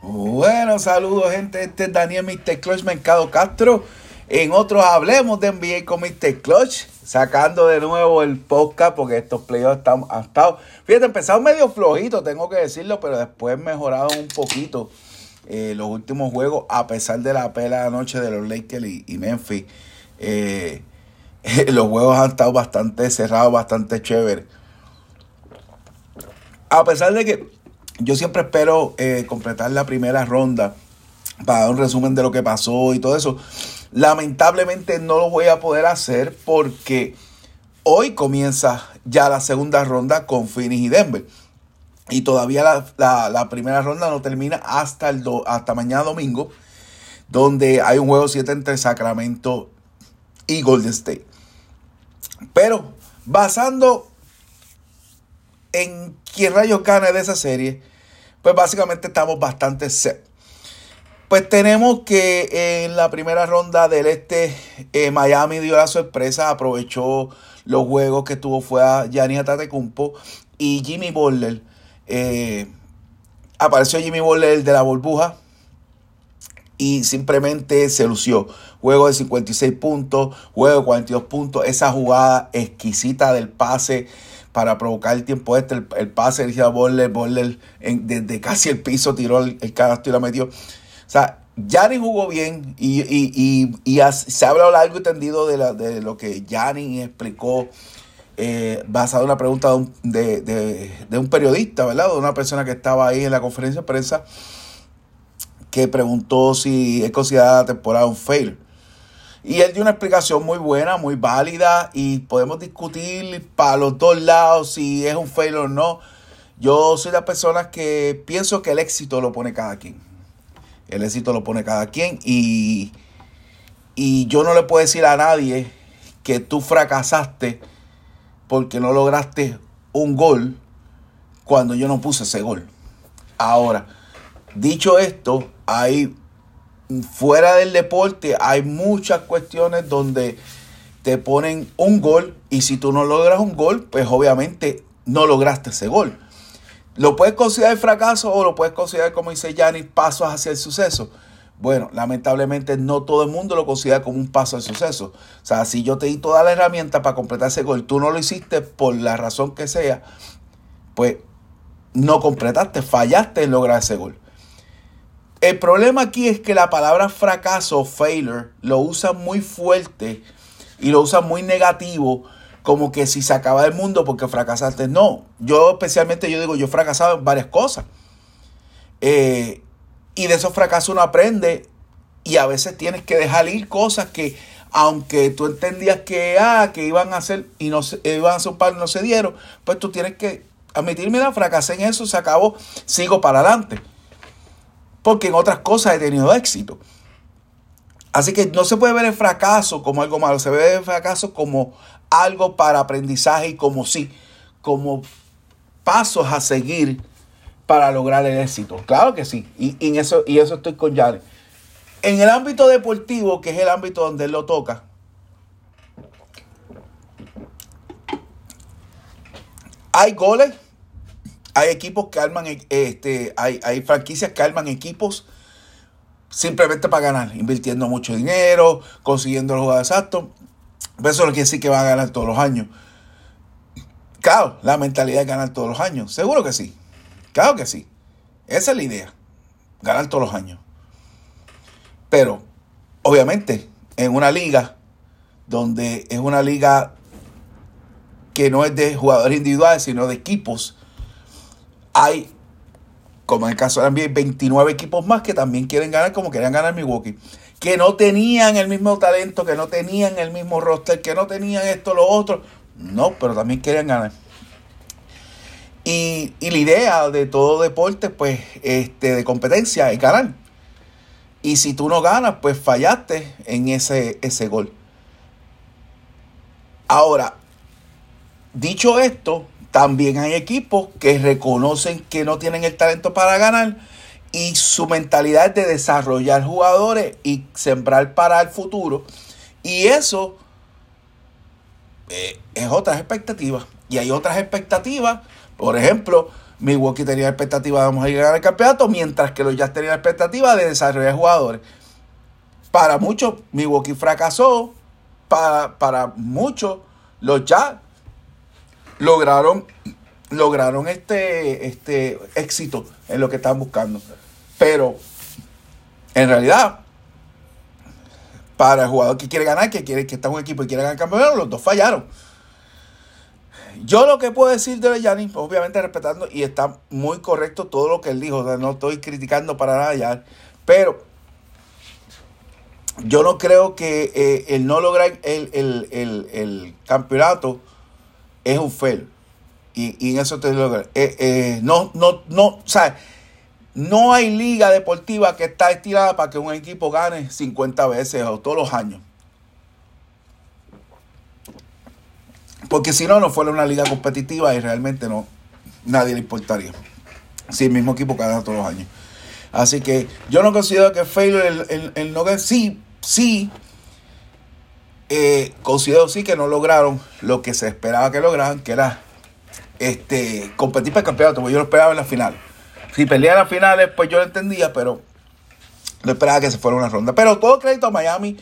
Bueno, saludos gente, este es Daniel Mr. Clutch Mercado Castro. En otros hablemos de NBA con Mr. Clutch, sacando de nuevo el podcast porque estos playoffs han, han estado, fíjate, empezaron medio flojitos, tengo que decirlo, pero después mejoraron un poquito eh, los últimos juegos, a pesar de la pela anoche de los Lakers y, Memphis. Eh, los juegos han estado bastante cerrados, bastante chéveres. A pesar de que yo siempre espero eh, completar la primera ronda para dar un resumen de lo que pasó y todo eso. Lamentablemente no lo voy a poder hacer porque hoy comienza ya la segunda ronda con Phoenix y Denver. Y todavía la, primera ronda no termina hasta, el hasta mañana domingo, donde hay un juego 7 entre Sacramento y Golden State. Pero basando en quién rayos gana de esa serie, pues básicamente estamos bastante set. Pues tenemos que en la primera ronda del este, eh, Miami dio la sorpresa, aprovechó los juegos que tuvo fue a Gianni Atatecumpo y Jimmy Butler. Eh, apareció Jimmy Butler de la burbuja y simplemente se lució. Juego de 56 puntos, juego de 42 puntos, esa jugada exquisita del pase para provocar el tiempo este. El, pase de Boller, Boller desde casi el piso tiró el, el y la metió. O sea, Yanni jugó bien y, se ha hablado largo y tendido de, lo que Yanni explicó eh, basado en una pregunta de un, periodista, ¿verdad? De una persona que estaba ahí en la conferencia de prensa que preguntó si es considerada la temporada un fail. Y él dio una explicación muy buena, muy válida y podemos discutir para los dos lados si es un fail o no. Yo soy de las personas que pienso que el éxito lo pone cada quien. El éxito lo pone cada quien y, y yo no le puedo decir a nadie que tú fracasaste porque no lograste un gol cuando yo no puse ese gol. Ahora, dicho esto, hay fuera del deporte hay muchas cuestiones donde te ponen un gol y si tú no logras un gol, pues obviamente no lograste ese gol. ¿Lo puedes considerar fracaso o lo puedes considerar, como dice Yanni, pasos hacia el suceso? Bueno, lamentablemente no todo el mundo lo considera como un paso al suceso. O sea, si yo te di toda la herramienta para completar ese gol, tú no lo hiciste por la razón que sea, pues no completaste, fallaste en lograr ese gol. El problema aquí es que la palabra fracaso, failure, lo usan muy fuerte y lo usan muy negativo, como que si se acaba el mundo porque fracasaste. No, yo especialmente yo digo, yo he fracasado en varias cosas. Eh, y de esos fracasos uno aprende y a veces tienes que dejar ir cosas que aunque tú entendías que, ah, que iban a hacer y no se, iban a hacer un par no se dieron, pues tú tienes que admitir, mira, fracasé en eso, se acabó, sigo para adelante porque en otras cosas he tenido éxito. Así que no se puede ver el fracaso como algo malo, se ve el fracaso como algo para aprendizaje y como sí, como pasos a seguir para lograr el éxito. Claro que sí, y, en eso, y eso estoy con Jared. En el ámbito deportivo, que es el ámbito donde él lo toca, hay goles hay equipos que arman, este, hay, franquicias que arman equipos simplemente para ganar, invirtiendo mucho dinero, consiguiendo los jugadores exactos. Pero eso no quiere decir que van a ganar todos los años. Claro, la mentalidad es ganar todos los años. Seguro que sí. Claro que sí. Esa es la idea. Ganar todos los años. Pero, obviamente, en una liga donde es una liga que no es de jugadores individuales, sino de equipos, hay, como en el caso de NBA, 29 equipos más que también quieren ganar como querían ganar Milwaukee. Que no tenían el mismo talento, que no tenían el mismo roster, que no tenían esto, lo otro. No, pero también querían ganar. Y, la idea de todo deporte, pues, este, de competencia es ganar. Y si tú no ganas, pues fallaste en ese, ese gol. Ahora, dicho esto, también hay equipos que reconocen que no tienen el talento para ganar y su mentalidad es de desarrollar jugadores y sembrar para el futuro. Y eso eh, es otras expectativas. Y hay otras expectativas, por ejemplo, Milwaukee tenía la expectativa de vamos a llegar al campeonato, mientras que los Jazz tenían la expectativa de desarrollar jugadores. Para muchos, Milwaukee fracasó. Para, para muchos, los Jazz lograron, lograron este, este éxito en lo que estaban buscando. Pero, en realidad, para el jugador que quiere ganar, que quiere que está en un equipo y quiere ganar el campeonato, los dos fallaron. Yo lo que puedo decir de Yanni, obviamente respetando, y está muy correcto todo lo que él dijo, no estoy criticando para nada ya, pero yo no creo que eh, el no lograr el, campeonato es un fail. Y, en eso te lo eh, eh, no, no, no, no hay liga deportiva que está estirada para que un equipo gane 50 veces o todos los años. Porque si no, no fuera una liga competitiva y realmente no, nadie le importaría. Si el mismo equipo gana todos los años. Así que yo no considero que failure el, el, no sí, sí, eh, considero sí que no lograron lo que se esperaba que lograran, que era este competir para el campeonato, porque yo lo esperaba en la final. Si pelearan las finales, pues yo lo entendía, pero no esperaba que se fuera una ronda. Pero todo crédito a Miami,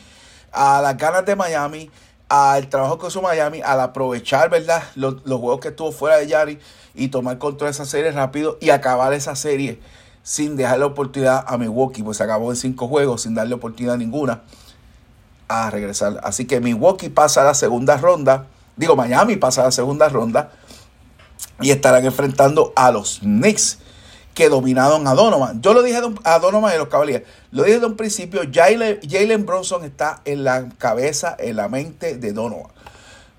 a las ganas de Miami, al trabajo que hizo Miami, al aprovechar, ¿verdad? Los, juegos que estuvo fuera de Yari y tomar control de esa serie rápido y acabar esa serie sin dejarle oportunidad a Milwaukee, pues se acabó en cinco juegos sin darle oportunidad ninguna a regresar. Así que Milwaukee pasa a la segunda ronda, digo Miami pasa a la segunda ronda y estarán enfrentando a los Knicks que dominaron a Donovan. Yo lo dije a Donovan y los Cavaliers. Lo dije desde un principio. Jalen Bronson está en la cabeza, en la mente de Donovan.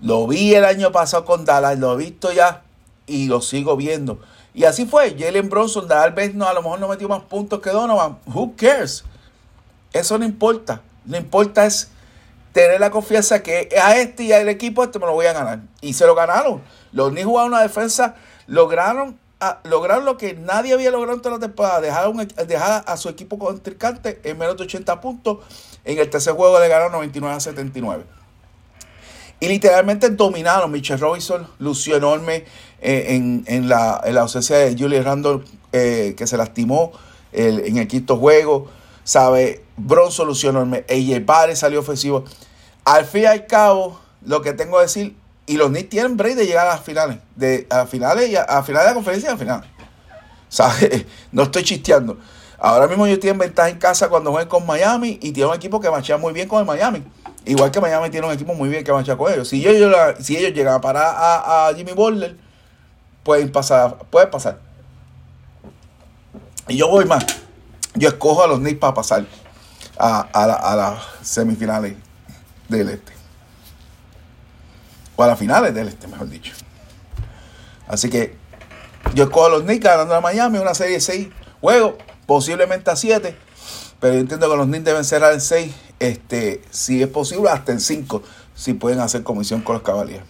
Lo vi el año pasado con Dallas, lo he visto ya y lo sigo viendo. Y así fue. Jalen Bronson, tal vez no, a lo mejor no metió más puntos que Donovan. Who cares? Eso no importa. No importa es tener la confianza que a este y al equipo este me lo voy a ganar. Y se lo ganaron. Los Knicks jugaron una defensa, lograron a lograr lo que nadie había logrado en toda la temporada, dejar, a su equipo contrincante en menos de 80 puntos. En el tercer juego le ganaron 99 a 79. Y literalmente dominaron. Michelle Robinson lució enorme eh, en, la, ausencia de Julius Randall, eh, que se lastimó en el quinto juego. Sabe, Bronson lució enorme. Ella Barre salió ofensivo. Al fin y al cabo, lo que tengo que decir y los Knicks tienen break de llegar a las finales. De, a finales y a, finales de la conferencia y a final. ¿Sabes? No estoy chisteando. Ahora mismo ellos tienen ventaja en casa cuando juegan con Miami y tienen un equipo que machea muy bien con el Miami. Igual que Miami tiene un equipo muy bien que machea con ellos. Si ellos, si ellos llegan a parar a, Jimmy Butler, pueden pasar, pueden pasar. Y yo voy más. Yo escojo a los Knicks para pasar a, las semifinales del este o a las finales del este, mejor dicho. Así que yo escojo a los Knicks ganando a Miami, una serie de 6 juegos, posiblemente a 7, pero yo entiendo que los Knicks deben cerrar en 6, este, si es posible, hasta en 5, si pueden hacer comisión con los Cavaliers.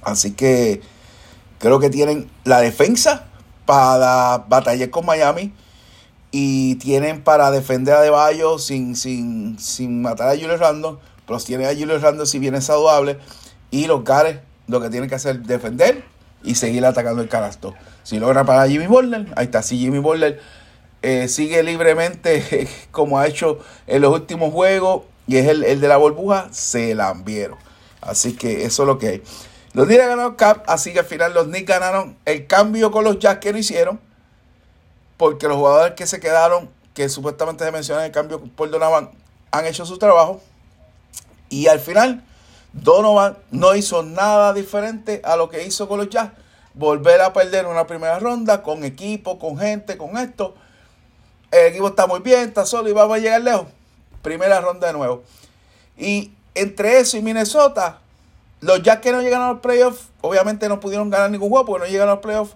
Así que creo que tienen la defensa para batallar con Miami y tienen para defender a De sin, sin, sin matar a Julius Randle los tiene a Julio Randle si viene saludable. Y los Gares lo que tienen que hacer es defender y seguir atacando el canasto. Si logra para Jimmy Butler, ahí está. Si Jimmy Butler eh, sigue libremente como ha hecho en los últimos juegos y es el, de la burbuja, se la enviaron. Así que eso es lo que hay. Los Knicks ganaron Cap, así que al final los Knicks ganaron el cambio con los Jazz que no hicieron. Porque los jugadores que se quedaron, que supuestamente se mencionan el cambio por Donovan, han hecho su trabajo. Y al final, Donovan no hizo nada diferente a lo que hizo con los Jazz. Volver a perder una primera ronda con equipo, con gente, con esto. El equipo está muy bien, está solo y vamos a llegar lejos. Primera ronda de nuevo. Y entre eso y Minnesota, los Jazz que no llegaron a los playoffs, obviamente no pudieron ganar ningún juego porque no llegaron a los playoffs.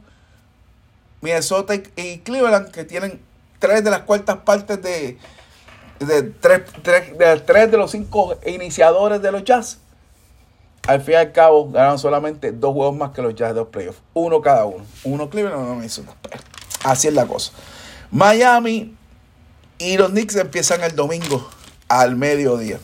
Minnesota y Cleveland, que tienen tres de las cuartas partes de, de tres, de tres de los cinco iniciadores de los Jazz, al fin y al cabo ganaron solamente dos juegos más que los Jazz de los playoffs. Uno cada uno. Uno Cleveland, uno Minnesota. Así es la cosa. Miami y los Knicks empiezan el domingo al mediodía.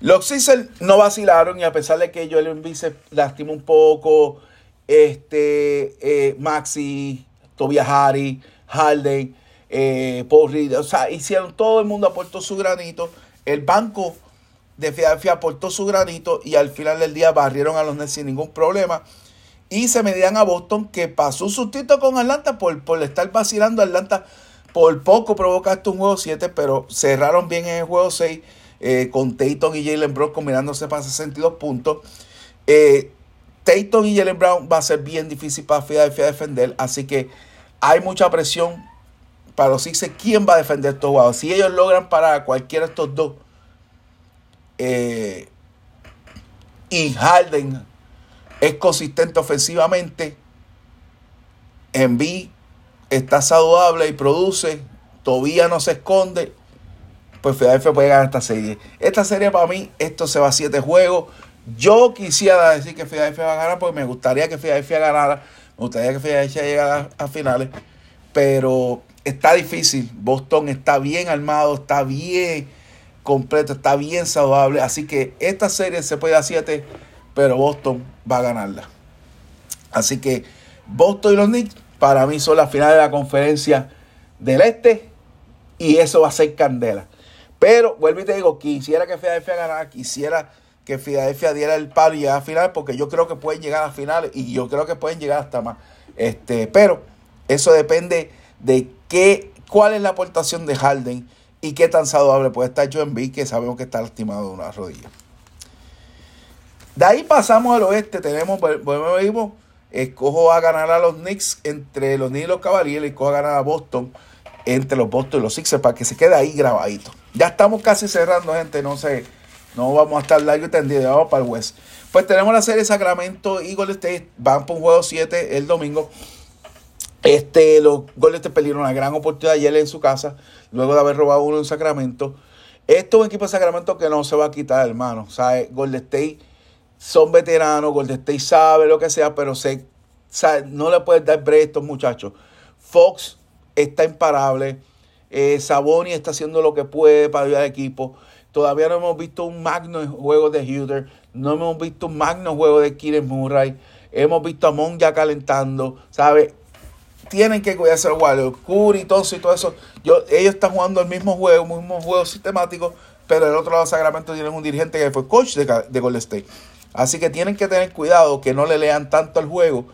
Los Sixers no vacilaron y a pesar de que Joel Embiid se lastimó un poco este, eh, Maxi, Tobias Harry, Harden, eh, Paul Reed, o sea, hicieron, todo el mundo aportó su granito. El banco de Filadelfia aportó su granito y al final del día barrieron a los Nets sin ningún problema. Y se medían a Boston, que pasó un sustito con Atlanta por, por estar vacilando. Atlanta por poco provocaste un juego 7, pero cerraron bien en el juego 6 eh, con Tayton y Jalen Brown combinándose para 62 puntos. Eh, Tayton y Jalen Brown va a ser bien difícil para Philadelphia defender, así que hay mucha presión para los Sixers. ¿Quién va a defender estos jugadores? Si ellos logran parar a cualquiera de estos dos eh, y Harden es consistente ofensivamente, Envy está saludable y produce, todavía no se esconde, pues Philadelphia puede ganar esta serie. Esta serie para mí, esto se va a siete juegos. Yo quisiera decir que Philadelphia va a ganar porque me gustaría que Philadelphia ganara, me gustaría que Philadelphia llegara a, finales, pero está difícil. Boston está bien armado, está bien completo, está bien saludable, así que esta serie se puede a siete, pero Boston va a ganarla. Así que Boston y los Knicks para mí son las finales de la conferencia del Este y eso va a ser candela. Pero, vuelvo y te digo, quisiera que Filadelfia ganara, quisiera que Filadelfia diera el palo y llegara a final, porque yo creo que pueden llegar a finales y yo creo que pueden llegar hasta más. Este, pero eso depende de qué, cuál es la aportación de Harden y qué tan saludable puede estar Joe B, que sabemos que está lastimado de una rodilla. De ahí pasamos al oeste, tenemos, volvemos, escojo a ganar a los Knicks entre los Knicks y los Cavaliers, escojo a ganar a Boston entre los Boston y los Sixers para que se quede ahí grabadito. Ya estamos casi cerrando, gente, no sé, no vamos a estar largo y tendido, vamos para el West. Pues tenemos la serie Sacramento y Golden State, van por un juego 7 el domingo. Este, los Golden State perdieron una gran oportunidad ayer en su casa, luego de haber robado uno en Sacramento. Esto es un equipo de Sacramento que no se va a quitar, hermano. O sea, Golden State son veteranos, Golden State sabe lo que sea, pero se, no le puedes dar break a estos muchachos. Fox está imparable. Eh, Saboni está haciendo lo que puede para ayudar al equipo. Todavía no hemos visto un magno juego de Huter. No hemos visto un magno juego de Kieran Murray. Hemos visto a Mon ya calentando. ¿Sabe? Tienen que cuidarse los Warriors. Curry, todo y todo eso. Ellos están jugando el mismo juego, el mismo juego sistemático. Pero del otro lado Sacramento tienen un dirigente que fue coach de, de Golden State. Así que tienen que tener cuidado que no le lean tanto al juego,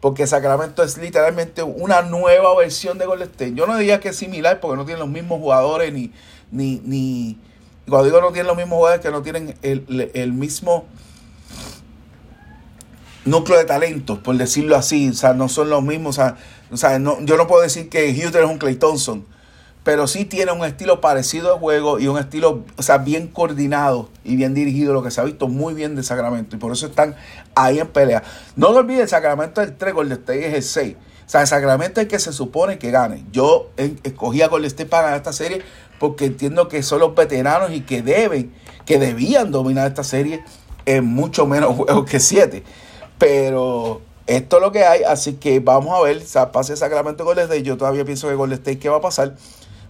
porque Sacramento es literalmente una nueva versión de Golden State. Yo no diría que es similar, porque no tienen los mismos jugadores, ni, ni, ni cuando digo no tienen los mismos jugadores, que no tienen el, mismo núcleo de talentos, por decirlo así. O sea, no son los mismos. O sea, no, yo no puedo decir que Houston es un Clay Thompson pero sí tiene un estilo parecido de juego y un estilo, o sea, bien coordinado y bien dirigido, lo que se ha visto muy bien de Sacramento. Y por eso están ahí en pelea. No lo olvides, Sacramento es el 3, Golden State es el 6. O sea, Sacramento es el que se supone que gane. Yo escogí a Golden State para ganar esta serie porque entiendo que son los veteranos y que deben, que debían dominar esta serie en mucho menos juegos que 7. Pero esto es lo que hay, así que vamos a ver, pase Sacramento Golden State. Yo todavía pienso que Golden State, ¿qué va a pasar?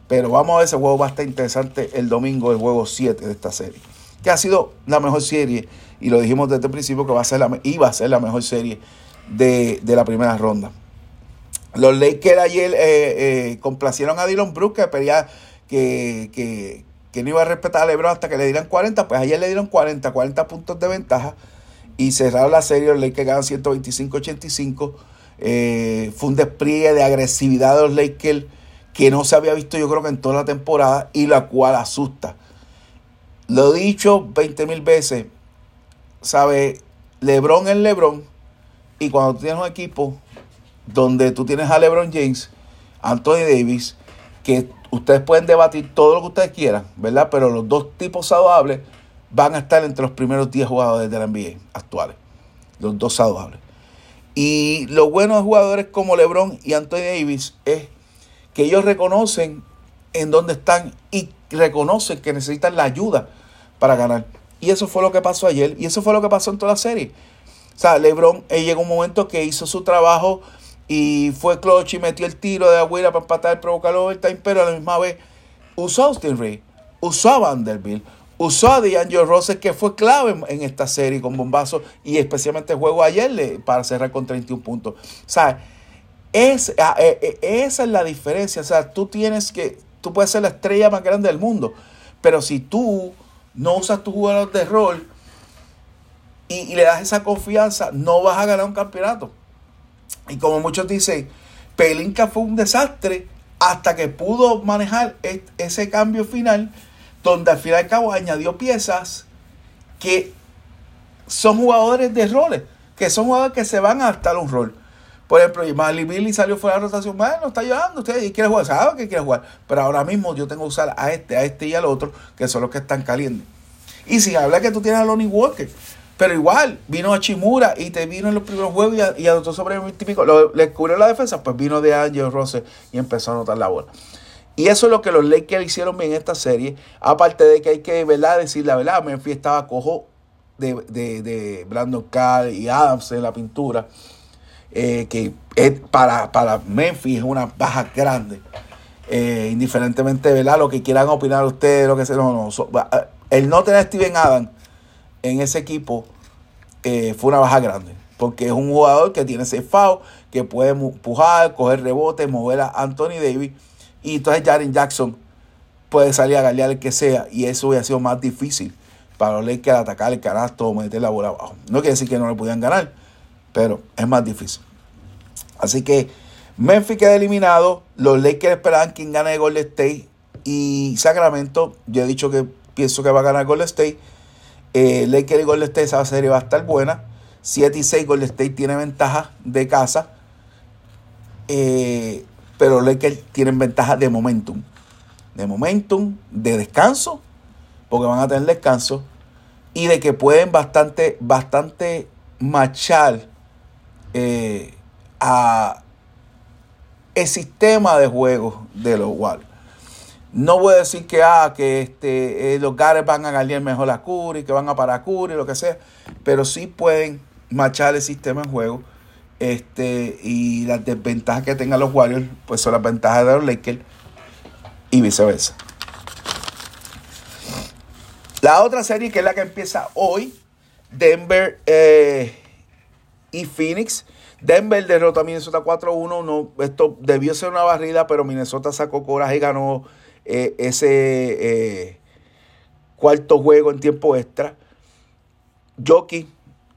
Pero vamos a ver, ese juego va a estar interesante el domingo, el juego 7 de esta serie. Que ha sido la mejor serie, y lo dijimos desde el principio que va a ser la, iba a ser la mejor serie de, la primera ronda. Los Lakers ayer eh, eh, complacieron a Dylan Brooks que, que, que, no iba a respetar a LeBron hasta que le dieran 40. Pues ayer le dieron 40, 40 puntos de ventaja y cerraron la serie. Los Lakers ganan 125-85. Eh, fue un despliegue de agresividad de los Lakers que no se había visto yo creo que en toda la temporada y la cual asusta. Lo he dicho 20 mil veces, ¿sabe? Lebron es Lebron y cuando tú tienes un equipo donde tú tienes a Lebron James, Anthony Davis, que ustedes pueden debatir todo lo que ustedes quieran, ¿verdad? Pero los dos tipos saludables van a estar entre los primeros 10 jugadores de la NBA actuales. Los dos saludables. Y lo bueno de jugadores como LeBron y Anthony Davis es que ellos reconocen en dónde están y reconocen que necesitan la ayuda para ganar. Y eso fue lo que pasó ayer y eso fue lo que pasó en toda la serie. O sea, LeBron eh, llegó un momento que hizo su trabajo y fue clutch y metió el tiro de Agüera para empatar, provocar el overtime, pero a la misma vez usó a Austin Ray, usó a Vanderbilt, usó a D'Angelo Rosses, que fue clave en, esta serie con bombazo y especialmente el juego ayer para cerrar con 31 puntos. O sea, es, ah, eh, eh, esa es la diferencia. O sea, tú tienes que, tú puedes ser la estrella más grande del mundo, pero si tú no usas tu jugador de rol y le das esa confianza, no vas a ganar un campeonato. Y como muchos dicen, Pelinka fue un desastre hasta que pudo manejar ese cambio final donde al fin y al cabo añadió piezas que son jugadores de roles, que son jugadores que se van a adaptar un rol. Por ejemplo, Mali Billy salió fuera de la rotación, bueno, está ayudando usted quiere jugar, sabe que quiere jugar, pero ahora mismo yo tengo que usar a este, a este y al otro, que son los que están calientes. Y sin hablar que tú tienes a Lonnie Walker, pero igual, vino a Chimura y te vino en los primeros juegos y, adoptó sobre el típico, le cubrió la defensa, pues vino de Angel Rose y empezó a anotar la bola. Y eso es lo que los Lakers hicieron bien en esta serie. Aparte de que hay que ¿verdad? decir la verdad, Memphis estaba cojo de, de, Brandon Carr y Adams en la pintura. Eh, que para, para Memphis es una baja grande. Eh, indiferentemente, ¿verdad? Lo que quieran opinar ustedes, lo que sea. No, no, eh, el no tener a Steven Adams en ese equipo fue una baja grande. Porque es un jugador que tiene ese foul, que puede empujar, coger rebotes, mover a Anthony Davis y entonces Jaren Jackson puede salir a galear el que sea. Y eso hubiera sido más difícil para los Lakers atacar el canasto o meter la bola abajo. No quiere decir que no le pudieran ganar, pero es más difícil. Así que Memphis queda eliminado. Los Lakers esperaban quien gane de Golden State. Y Sacramento, yo he dicho que pienso que va a ganar Golden State. Eh, Lakers y Golden State, esa serie va a estar buena. 7 y 6, Golden State tiene ventaja de casa. Eh, pero Lakers tienen ventaja de momentum. De momentum, de descanso, porque van a tener descanso, y de que pueden bastante, bastante machar eh, a el sistema de juego de los Warriors. No voy a decir que, ah, que este, eh, los Gares van a ganar mejor a Curry, que van a parar a Curry, lo que sea, pero sí pueden machar el sistema de juego este, y las desventajas que tengan los Warriors, pues son las ventajas de los Lakers y viceversa. La otra serie que es la que empieza hoy, Denver eh, y Phoenix. Denver derrotó a Minnesota 4-1. No, esto debió ser una barrida, pero Minnesota sacó coraje y ganó eh, ese eh, cuarto juego en tiempo extra. Jockey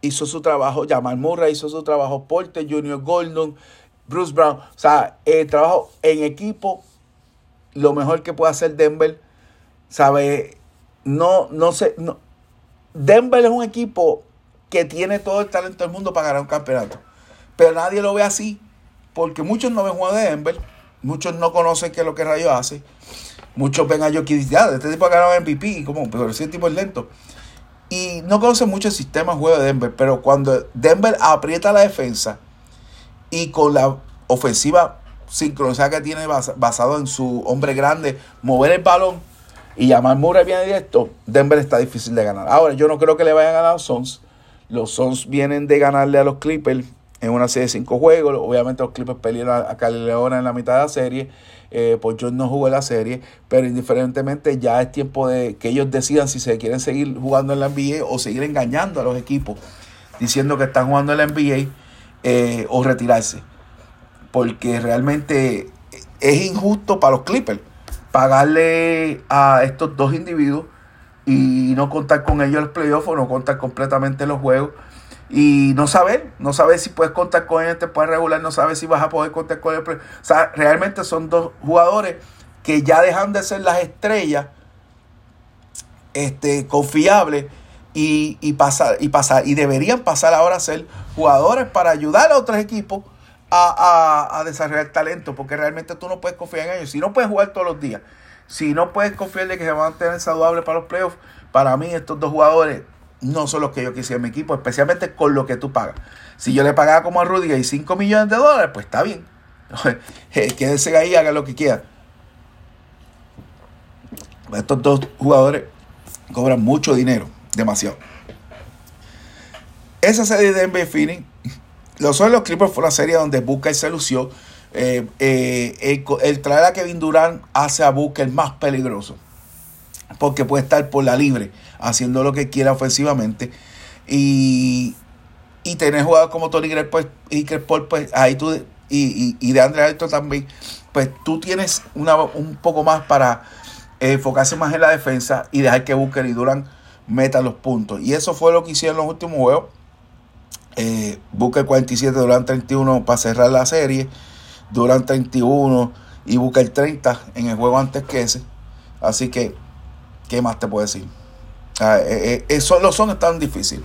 hizo su trabajo, Jamal Murray hizo su trabajo, Porter Junior Gordon, Bruce Brown. O sea, el trabajo en equipo, lo mejor que puede hacer Denver, ¿sabe? No, no sé, no. Denver es un equipo que tiene todo el talento del mundo para ganar un campeonato. Pero nadie lo ve así, porque muchos no ven juego de Denver, muchos no conocen qué es lo que Rayo hace. Muchos ven a Jokic y dicen, ah, este tipo ha ganado MVP, como, pero ese tipo es lento. Y no conoce mucho el sistema de juego de Denver, pero cuando Denver aprieta la defensa y con la ofensiva sincronizada que tiene basado en su hombre grande, mover el balón y llamar Murray bien directo, Denver está difícil de ganar. Ahora, yo no creo que le vayan a ganar a los Suns. Los Suns vienen de ganarle a los Clippers en una serie de cinco juegos. Obviamente los Clippers pelearon a Cali Leona en la mitad de la serie. Eh, pues yo no jugué la serie, pero indiferentemente ya es tiempo de que ellos decidan si se quieren seguir jugando en la NBA o seguir engañando a los equipos diciendo que están jugando en la NBA eh, o retirarse. Porque realmente es injusto para los Clippers pagarle a estos dos individuos y no contar con ellos en los playoffs o no contar completamente en los juegos y no saber, no saber si puedes contar con él, te puedes regular, no sabes si vas a poder contar con él. O sea, realmente son dos jugadores que ya dejan de ser las estrellas este, confiables y, y, pasar, y, pasar, y deberían pasar ahora a ser jugadores para ayudar a otros equipos a, a, desarrollar talento, porque realmente tú no puedes confiar en ellos. Si no puedes jugar todos los días, si no puedes confiar de que se van a tener saludables para los playoffs, para mí estos dos jugadores no son los que yo quisiera en mi equipo, especialmente con lo que tú pagas. Si yo le pagaba como a Rudy y 5 millones de dólares, pues está bien. Eh, quédese ahí, haga lo que quiera. Estos dos jugadores cobran mucho dinero, demasiado. Esa serie de NBA Phoenix, los son los Clippers fue una serie donde Booker se lució. Eh, eh, el, traer a Kevin Durant hace a Booker más peligroso. porque puede estar por la libre, haciendo lo que quiera ofensivamente. Y, y tener jugadores como Tony Greg pues, y Paul, pues ahí tú, y, y, de André Alto también, pues tú tienes una, un poco más para enfocarse más en la defensa y dejar que Booker y Durant metan los puntos. Y eso fue lo que hicieron los últimos juegos. Eh, Booker 47, Durant 31 para cerrar la serie. Durant 31 y Booker 30 en el juego antes que ese. Así que, ¿qué más te puedo decir? Ah, eh, eh, los son tan difícil.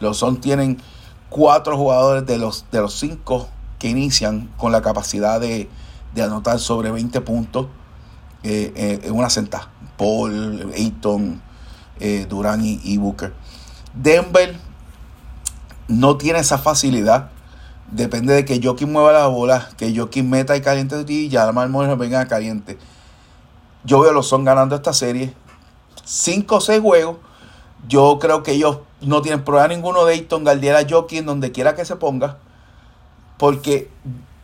Los son tienen cuatro jugadores de los, de los cinco que inician con la capacidad de, anotar sobre 20 puntos en una sentada. Paul, Ayton, Durant y Booker. Denver no tiene esa facilidad. Depende de que Joaquín mueva la bola, que Joaquín meta y caliente de y ya Moreno venga caliente. Yo veo los son ganando esta serie. 5 o 6 juegos. Yo creo que ellos no tienen problema ninguno de Ayton, Galdiera, Joaquín, donde quiera que se ponga. Porque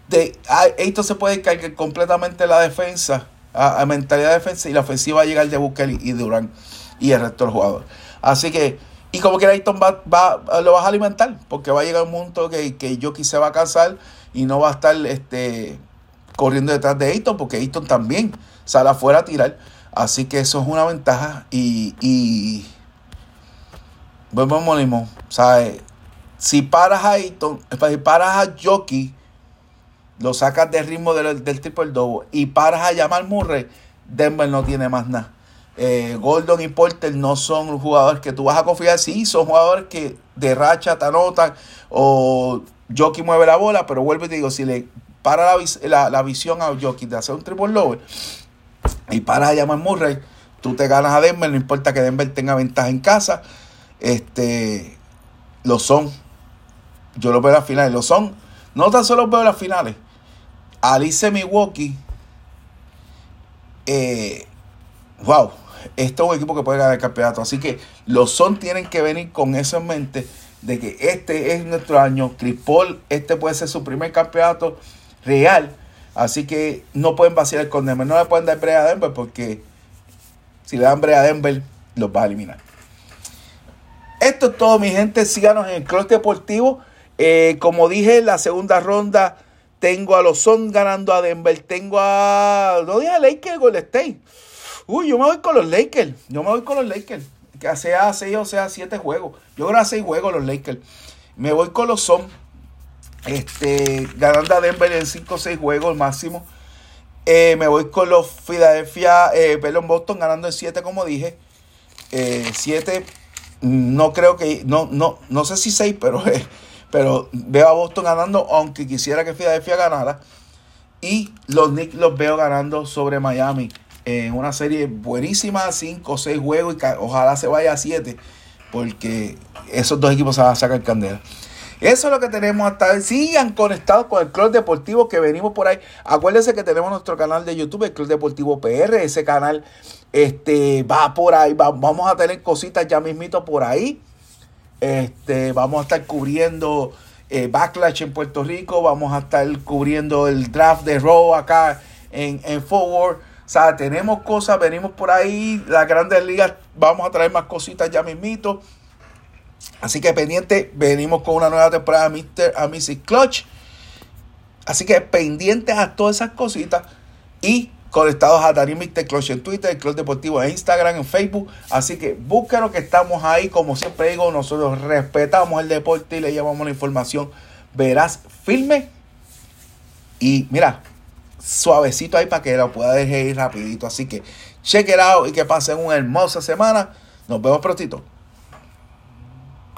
de, Ayton se puede cargar completamente la defensa, a, mentalidad de defensa, y la ofensiva va a llegar de Booker y, y Durán y el resto de los jugadores. Así que y como que Ayton va, va, lo vas a alimentar, porque va a llegar un punto que, que Jockey se va a cansar y no va a estar este, corriendo detrás de Ayton, porque Ayton también sale afuera a tirar. Así que eso es una ventaja. Y vamos mismo, ¿sabes? Si paras a Ayton, si paras a Jockey, lo sacas del ritmo del, del triple double y paras a llamar Murray, Denver no tiene más nada eh, Gordon y Porter no son jugadores que tú vas a confiar. Sí, son jugadores que de racha te anotan o Jockey mueve la bola, pero vuelvo y te digo, si le para la, visión a Jockey de hacer un triple lower y para a llamar Murray, tú te ganas a Denver, no importa que Denver tenga ventaja en casa. Este, lo son. Yo lo veo en las finales. Lo son. No tan solo veo en las finales. Alice Milwaukee. Eh, wow esto es un equipo que puede ganar el campeonato. Así que los Son tienen que venir con eso en mente de que este es nuestro año. Chris este puede ser su primer campeonato real. Así que no pueden vaciar el Denver. No le pueden dar brea a Denver porque si le dan brea a Denver, los va a eliminar. Esto es todo, mi gente. Síganos en el Club Deportivo. Eh, como dije, en la segunda ronda tengo a los Son ganando a Denver. Tengo a. No dije a Lakers, Golden State. Uy, yo me voy con los Lakers. Yo me voy con los Lakers. Que sea 6 o sea 7 juegos. Yo creo que 6 juegos los Lakers. Me voy con los Son. Este, ganando a Denver en 5 o 6 juegos máximo. Eh, me voy con los Philadelphia, eh, Boston ganando en 7, como dije. 7, eh, no creo que, no, no, no sé si 6, pero, pero veo a Boston ganando, aunque quisiera que Philadelphia ganara. Y los Knicks los veo ganando sobre Miami en una serie buenísima, 5 o 6 juegos y ojalá se vaya a 7, porque esos dos equipos se van a sacar candela. Eso es lo que tenemos hasta hoy. Sigan conectados con el Club Deportivo que venimos por ahí. Acuérdense que tenemos nuestro canal de YouTube, el Club Deportivo PR. Ese canal este, va por ahí. vamos a tener cositas ya mismito por ahí. Este, vamos a estar cubriendo eh, Backlash en Puerto Rico. Vamos a estar cubriendo el draft de Raw acá en, en Forward. O sea, tenemos cosas, venimos por ahí, las grandes ligas, vamos a traer más cositas ya mismito. Así que pendiente, venimos con una nueva temporada de Mr. a Clutch. Así que pendientes a todas esas cositas y conectados a Mr. Clutch en Twitter, el Club Deportivo en Instagram, en Facebook. Así que búsquenos que estamos ahí. Como siempre digo, nosotros respetamos el deporte y le llevamos la información verás firme. Y mira, suavecito ahí para que lo pueda dejar ir rapidito. Así que check it out y que pasen una hermosa semana. Nos vemos prontito.